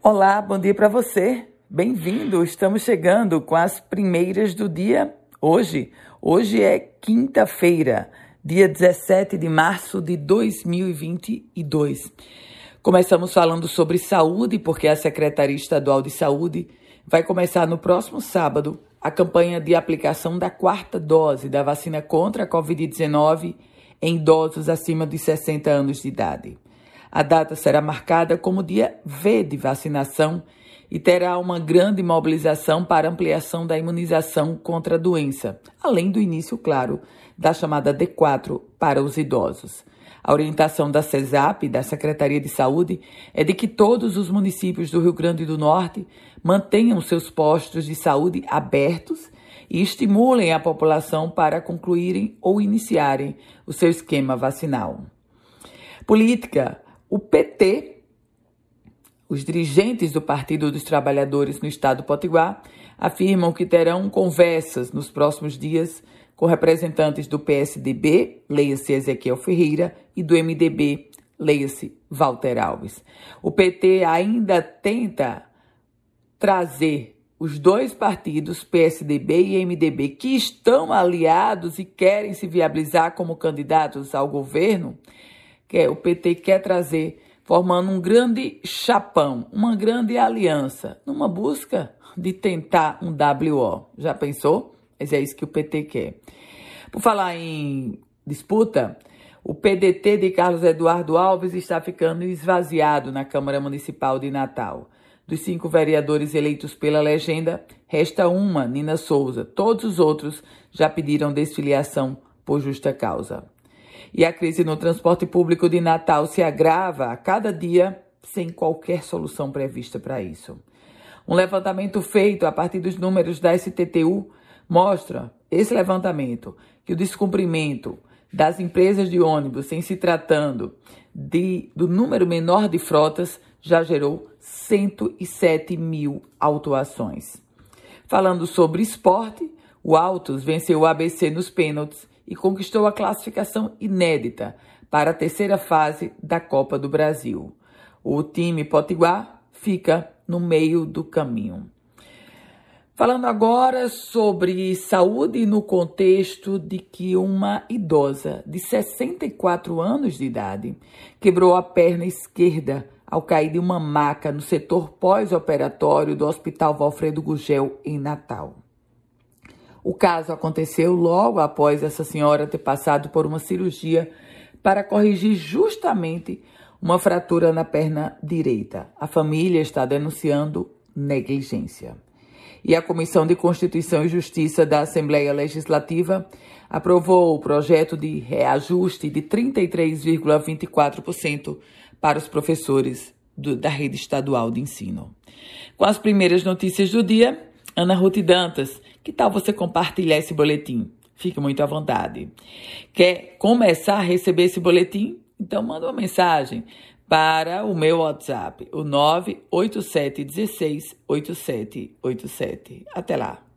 Olá, bom dia para você. Bem-vindo. Estamos chegando com as primeiras do dia hoje. Hoje é quinta-feira, dia 17 de março de 2022. Começamos falando sobre saúde, porque a Secretaria Estadual de Saúde vai começar no próximo sábado a campanha de aplicação da quarta dose da vacina contra a Covid-19 em idosos acima de 60 anos de idade. A data será marcada como dia V de vacinação e terá uma grande mobilização para ampliação da imunização contra a doença, além do início, claro, da chamada D4 para os idosos. A orientação da CESAP, da Secretaria de Saúde, é de que todos os municípios do Rio Grande do Norte mantenham seus postos de saúde abertos e estimulem a população para concluírem ou iniciarem o seu esquema vacinal. Política. O PT, os dirigentes do Partido dos Trabalhadores no estado do Potiguar, afirmam que terão conversas nos próximos dias com representantes do PSDB, leia-se Ezequiel Ferreira, e do MDB, leia-se Walter Alves. O PT ainda tenta trazer os dois partidos, PSDB e MDB, que estão aliados e querem se viabilizar como candidatos ao governo, que o PT quer trazer, formando um grande chapão, uma grande aliança, numa busca de tentar um WO. Já pensou? Mas é isso que o PT quer. Por falar em disputa, o PDT de Carlos Eduardo Alves está ficando esvaziado na Câmara Municipal de Natal. Dos cinco vereadores eleitos pela legenda, resta uma, Nina Souza. Todos os outros já pediram desfiliação por justa causa. E a crise no transporte público de Natal se agrava a cada dia sem qualquer solução prevista para isso. Um levantamento feito a partir dos números da STTU mostra esse levantamento que o descumprimento das empresas de ônibus em se tratando de, do número menor de frotas já gerou 107 mil autuações. Falando sobre esporte, o Autos venceu o ABC nos pênaltis e conquistou a classificação inédita para a terceira fase da Copa do Brasil. O time potiguar fica no meio do caminho. Falando agora sobre saúde no contexto de que uma idosa de 64 anos de idade quebrou a perna esquerda ao cair de uma maca no setor pós-operatório do Hospital Valfredo Gugel, em Natal. O caso aconteceu logo após essa senhora ter passado por uma cirurgia para corrigir justamente uma fratura na perna direita. A família está denunciando negligência. E a Comissão de Constituição e Justiça da Assembleia Legislativa aprovou o projeto de reajuste de 33,24% para os professores do, da rede estadual de ensino. Com as primeiras notícias do dia, Ana Ruth Dantas, que tal você compartilhar esse boletim? Fique muito à vontade. Quer começar a receber esse boletim? Então manda uma mensagem para o meu WhatsApp, o 987168787. Até lá.